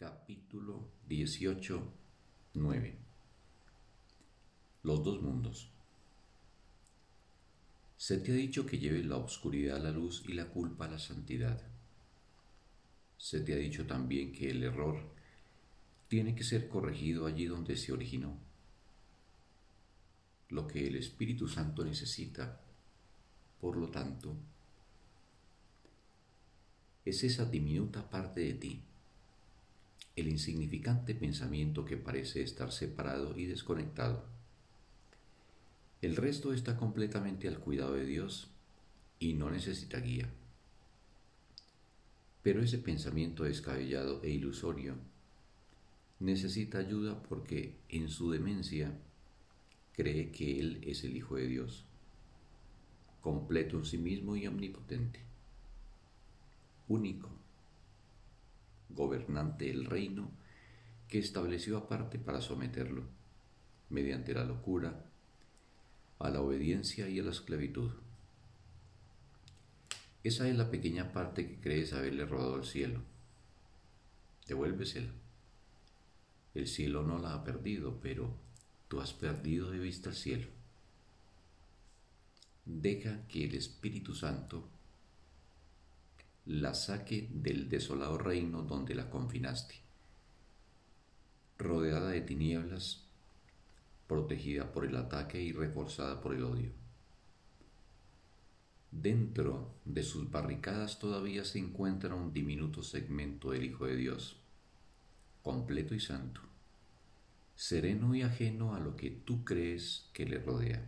Capítulo 18, 9 Los dos mundos. Se te ha dicho que lleves la oscuridad a la luz y la culpa a la santidad. Se te ha dicho también que el error tiene que ser corregido allí donde se originó. Lo que el Espíritu Santo necesita, por lo tanto, es esa diminuta parte de ti el insignificante pensamiento que parece estar separado y desconectado. El resto está completamente al cuidado de Dios y no necesita guía. Pero ese pensamiento descabellado e ilusorio necesita ayuda porque en su demencia cree que Él es el Hijo de Dios, completo en sí mismo y omnipotente, único gobernante del reino, que estableció aparte para someterlo, mediante la locura, a la obediencia y a la esclavitud. Esa es la pequeña parte que crees haberle robado al cielo. Devuélvesela. El cielo no la ha perdido, pero tú has perdido de vista el cielo. Deja que el Espíritu Santo la saque del desolado reino donde la confinaste, rodeada de tinieblas, protegida por el ataque y reforzada por el odio. Dentro de sus barricadas todavía se encuentra un diminuto segmento del Hijo de Dios, completo y santo, sereno y ajeno a lo que tú crees que le rodea.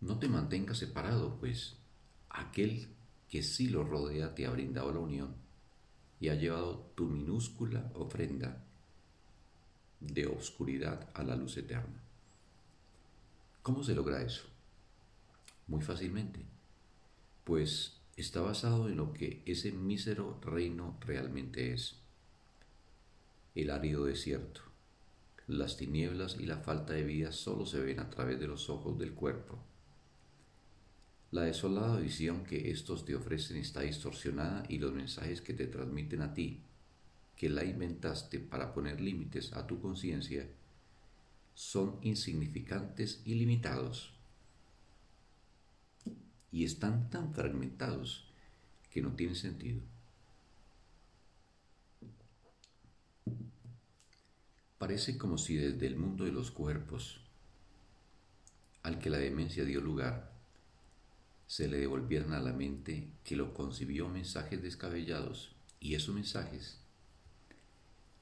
No te mantengas separado, pues aquel que sí lo rodea te ha brindado la unión y ha llevado tu minúscula ofrenda de oscuridad a la luz eterna. ¿Cómo se logra eso? Muy fácilmente, pues está basado en lo que ese mísero reino realmente es. El árido desierto, las tinieblas y la falta de vida solo se ven a través de los ojos del cuerpo la desolada visión que estos te ofrecen está distorsionada y los mensajes que te transmiten a ti, que la inventaste para poner límites a tu conciencia, son insignificantes y limitados. Y están tan fragmentados que no tienen sentido. Parece como si desde el mundo de los cuerpos, al que la demencia dio lugar, se le devolvieran a la mente que lo concibió mensajes descabellados y esos mensajes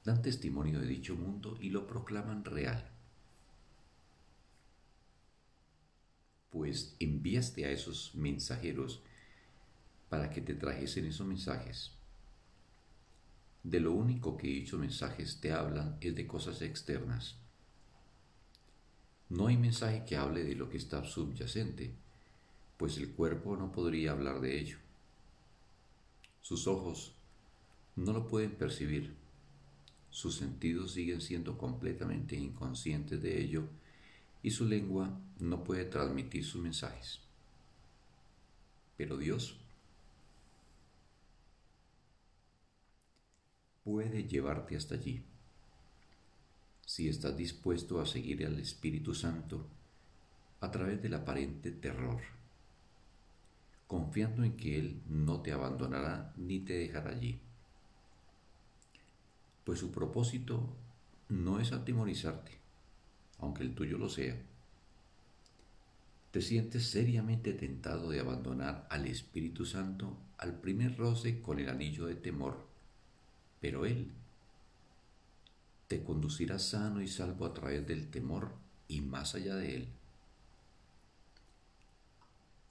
dan testimonio de dicho mundo y lo proclaman real. Pues enviaste a esos mensajeros para que te trajesen esos mensajes. De lo único que dichos mensajes te hablan es de cosas externas. No hay mensaje que hable de lo que está subyacente, pues el cuerpo no podría hablar de ello. Sus ojos no lo pueden percibir, sus sentidos siguen siendo completamente inconscientes de ello y su lengua no puede transmitir sus mensajes. Pero Dios puede llevarte hasta allí si estás dispuesto a seguir al Espíritu Santo a través del aparente terror confiando en que Él no te abandonará ni te dejará allí. Pues su propósito no es atemorizarte, aunque el tuyo lo sea. Te sientes seriamente tentado de abandonar al Espíritu Santo al primer roce con el anillo de temor, pero Él te conducirá sano y salvo a través del temor y más allá de él.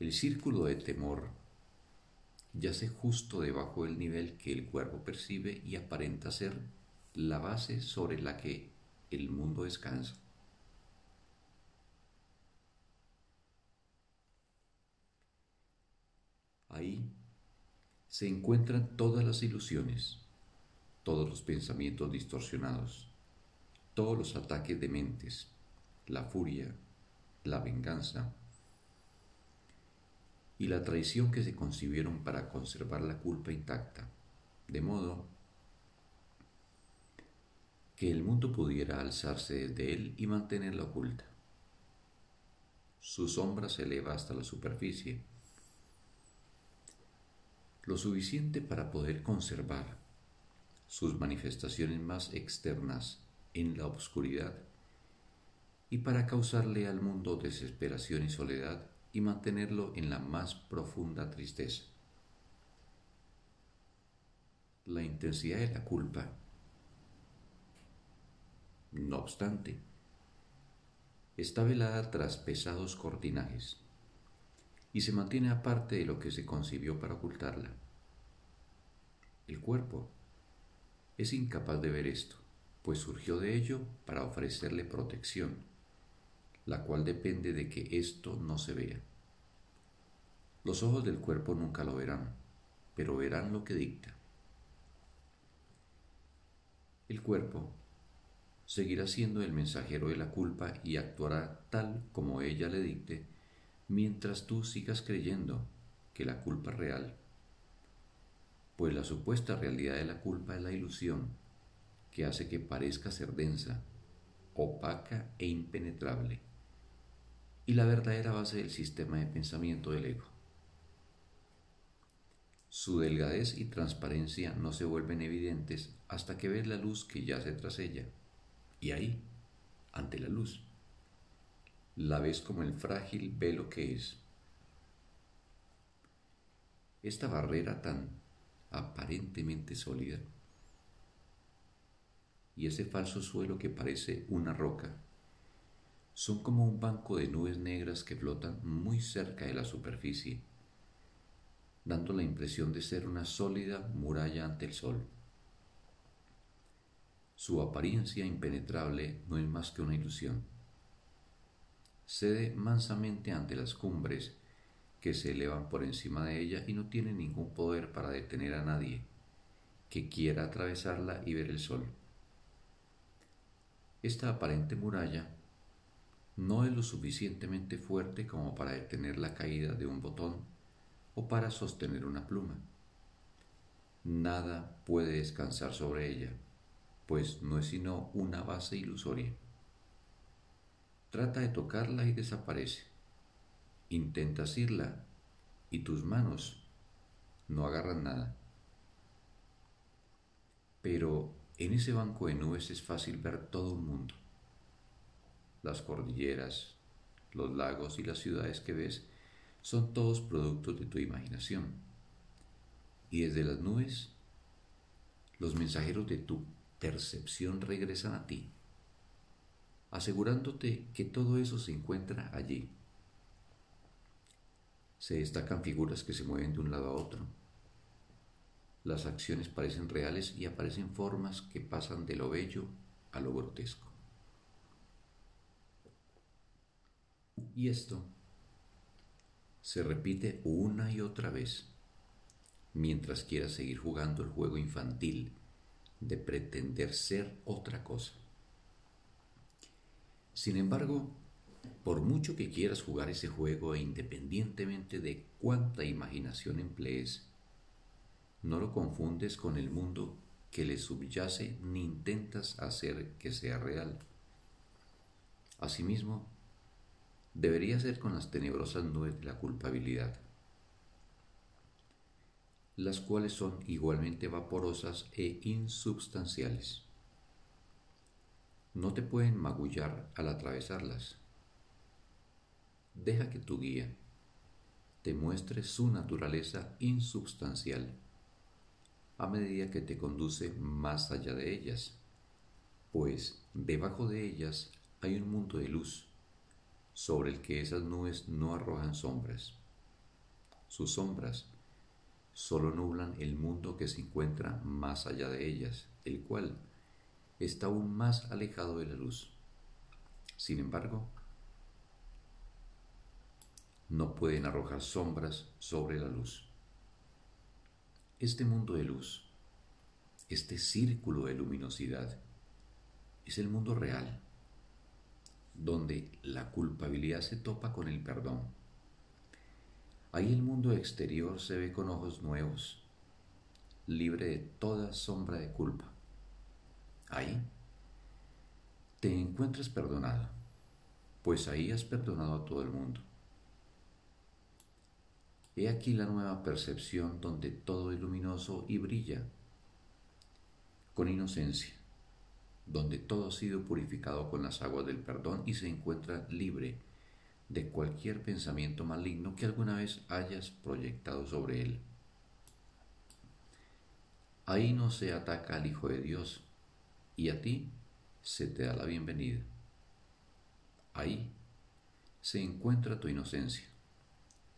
El círculo de temor yace justo debajo del nivel que el cuerpo percibe y aparenta ser la base sobre la que el mundo descansa. Ahí se encuentran todas las ilusiones, todos los pensamientos distorsionados, todos los ataques de mentes, la furia, la venganza, y la traición que se concibieron para conservar la culpa intacta, de modo que el mundo pudiera alzarse desde él y mantenerla oculta. Su sombra se eleva hasta la superficie, lo suficiente para poder conservar sus manifestaciones más externas en la oscuridad y para causarle al mundo desesperación y soledad y mantenerlo en la más profunda tristeza. La intensidad de la culpa, no obstante, está velada tras pesados cortinajes y se mantiene aparte de lo que se concibió para ocultarla. El cuerpo es incapaz de ver esto, pues surgió de ello para ofrecerle protección la cual depende de que esto no se vea. Los ojos del cuerpo nunca lo verán, pero verán lo que dicta. El cuerpo seguirá siendo el mensajero de la culpa y actuará tal como ella le dicte mientras tú sigas creyendo que la culpa es real. Pues la supuesta realidad de la culpa es la ilusión que hace que parezca ser densa, opaca e impenetrable y la verdadera base del sistema de pensamiento del ego. Su delgadez y transparencia no se vuelven evidentes hasta que ves la luz que yace tras ella. Y ahí, ante la luz, la ves como el frágil velo que es. Esta barrera tan aparentemente sólida y ese falso suelo que parece una roca son como un banco de nubes negras que flotan muy cerca de la superficie, dando la impresión de ser una sólida muralla ante el sol. Su apariencia impenetrable no es más que una ilusión. Cede mansamente ante las cumbres que se elevan por encima de ella y no tiene ningún poder para detener a nadie que quiera atravesarla y ver el sol. Esta aparente muralla no es lo suficientemente fuerte como para detener la caída de un botón o para sostener una pluma. Nada puede descansar sobre ella, pues no es sino una base ilusoria. Trata de tocarla y desaparece. Intenta asirla y tus manos no agarran nada. Pero en ese banco de nubes es fácil ver todo un mundo las cordilleras, los lagos y las ciudades que ves son todos productos de tu imaginación. Y desde las nubes, los mensajeros de tu percepción regresan a ti, asegurándote que todo eso se encuentra allí. Se destacan figuras que se mueven de un lado a otro. Las acciones parecen reales y aparecen formas que pasan de lo bello a lo grotesco. Y esto se repite una y otra vez mientras quieras seguir jugando el juego infantil de pretender ser otra cosa. Sin embargo, por mucho que quieras jugar ese juego e independientemente de cuánta imaginación emplees, no lo confundes con el mundo que le subyace ni intentas hacer que sea real. Asimismo, debería ser con las tenebrosas nubes de la culpabilidad, las cuales son igualmente vaporosas e insubstanciales. No te pueden magullar al atravesarlas. Deja que tu guía te muestre su naturaleza insubstancial a medida que te conduce más allá de ellas, pues debajo de ellas hay un mundo de luz sobre el que esas nubes no arrojan sombras. Sus sombras solo nublan el mundo que se encuentra más allá de ellas, el cual está aún más alejado de la luz. Sin embargo, no pueden arrojar sombras sobre la luz. Este mundo de luz, este círculo de luminosidad, es el mundo real donde la culpabilidad se topa con el perdón. Ahí el mundo exterior se ve con ojos nuevos, libre de toda sombra de culpa. Ahí te encuentras perdonado, pues ahí has perdonado a todo el mundo. He aquí la nueva percepción donde todo es luminoso y brilla, con inocencia, donde todo ha sido purificado con las aguas del perdón y se encuentra libre de cualquier pensamiento maligno que alguna vez hayas proyectado sobre él. Ahí no se ataca al Hijo de Dios y a ti se te da la bienvenida. Ahí se encuentra tu inocencia,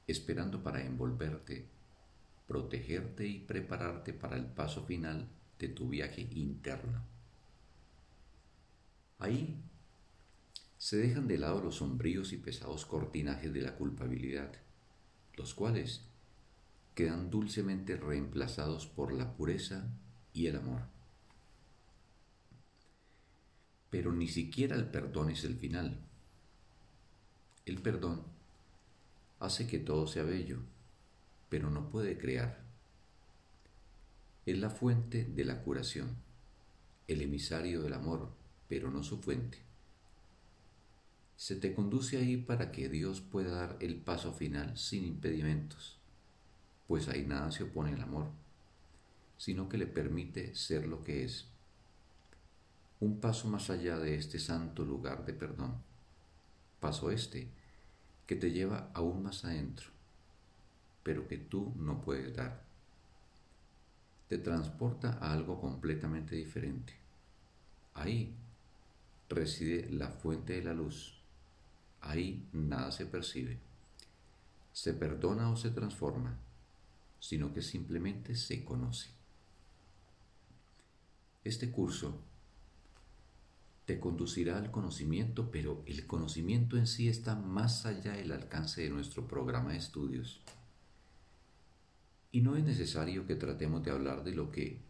esperando para envolverte, protegerte y prepararte para el paso final de tu viaje interno. Ahí se dejan de lado los sombríos y pesados cortinajes de la culpabilidad, los cuales quedan dulcemente reemplazados por la pureza y el amor. Pero ni siquiera el perdón es el final. El perdón hace que todo sea bello, pero no puede crear. Es la fuente de la curación, el emisario del amor, pero no su fuente se te conduce ahí para que Dios pueda dar el paso final sin impedimentos, pues ahí nada se opone al amor, sino que le permite ser lo que es. Un paso más allá de este santo lugar de perdón. Paso este que te lleva aún más adentro, pero que tú no puedes dar. Te transporta a algo completamente diferente. Ahí reside la fuente de la luz ahí nada se percibe, se perdona o se transforma, sino que simplemente se conoce. Este curso te conducirá al conocimiento, pero el conocimiento en sí está más allá del alcance de nuestro programa de estudios. Y no es necesario que tratemos de hablar de lo que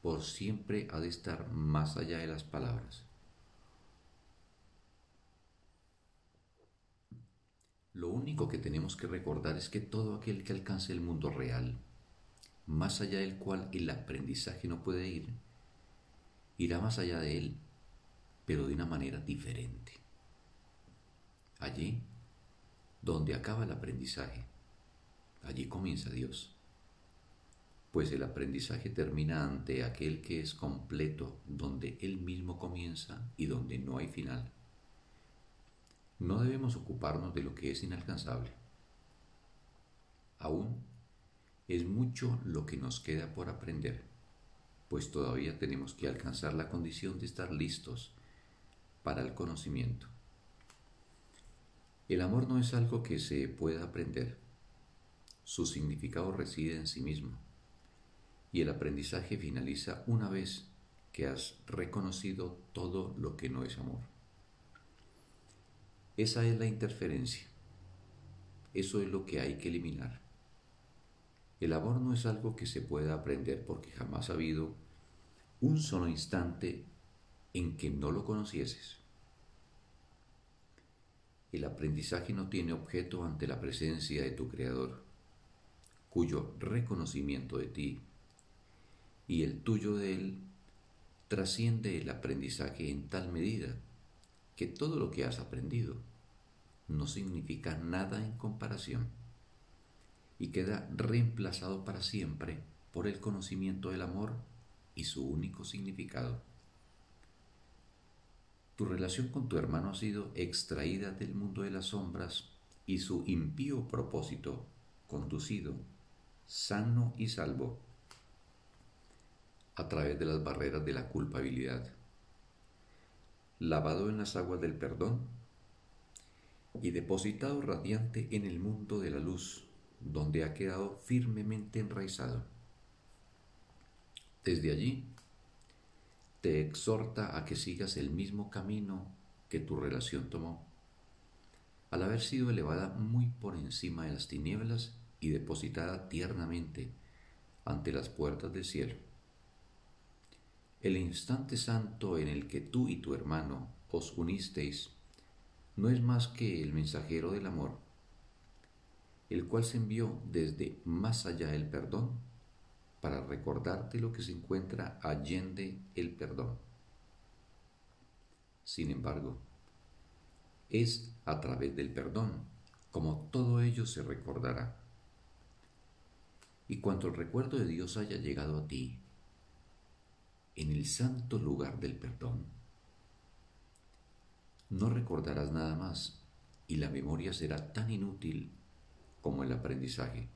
por siempre ha de estar más allá de las palabras. Lo único que tenemos que recordar es que todo aquel que alcance el mundo real, más allá del cual el aprendizaje no puede ir, irá más allá de él, pero de una manera diferente. Allí, donde acaba el aprendizaje, allí comienza Dios. Pues el aprendizaje termina ante aquel que es completo, donde Él mismo comienza y donde no hay final. No debemos ocuparnos de lo que es inalcanzable. Aún es mucho lo que nos queda por aprender, pues todavía tenemos que alcanzar la condición de estar listos para el conocimiento. El amor no es algo que se pueda aprender. Su significado reside en sí mismo y el aprendizaje finaliza una vez que has reconocido todo lo que no es amor. Esa es la interferencia. Eso es lo que hay que eliminar. El amor no es algo que se pueda aprender porque jamás ha habido un solo instante en que no lo conocieses. El aprendizaje no tiene objeto ante la presencia de tu Creador, cuyo reconocimiento de ti y el tuyo de Él trasciende el aprendizaje en tal medida que todo lo que has aprendido no significa nada en comparación y queda reemplazado para siempre por el conocimiento del amor y su único significado. Tu relación con tu hermano ha sido extraída del mundo de las sombras y su impío propósito conducido, sano y salvo, a través de las barreras de la culpabilidad lavado en las aguas del perdón y depositado radiante en el mundo de la luz, donde ha quedado firmemente enraizado. Desde allí, te exhorta a que sigas el mismo camino que tu relación tomó, al haber sido elevada muy por encima de las tinieblas y depositada tiernamente ante las puertas del cielo. El instante santo en el que tú y tu hermano os unisteis no es más que el mensajero del amor, el cual se envió desde más allá del perdón para recordarte lo que se encuentra allende el perdón. Sin embargo, es a través del perdón como todo ello se recordará. Y cuando el recuerdo de Dios haya llegado a ti, en el santo lugar del perdón, no recordarás nada más y la memoria será tan inútil como el aprendizaje,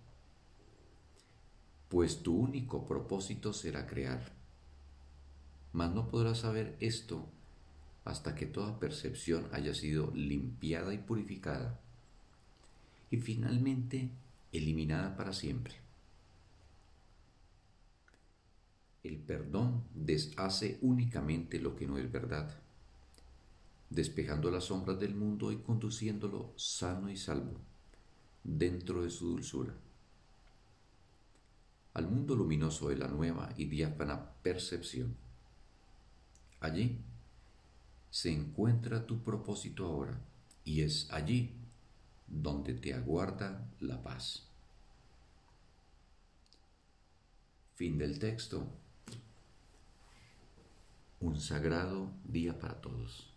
pues tu único propósito será crear. Mas no podrás saber esto hasta que toda percepción haya sido limpiada y purificada y finalmente eliminada para siempre. El perdón deshace únicamente lo que no es verdad, despejando las sombras del mundo y conduciéndolo sano y salvo dentro de su dulzura. Al mundo luminoso de la nueva y diáfana percepción. Allí se encuentra tu propósito ahora y es allí donde te aguarda la paz. Fin del texto. Un sagrado día para todos.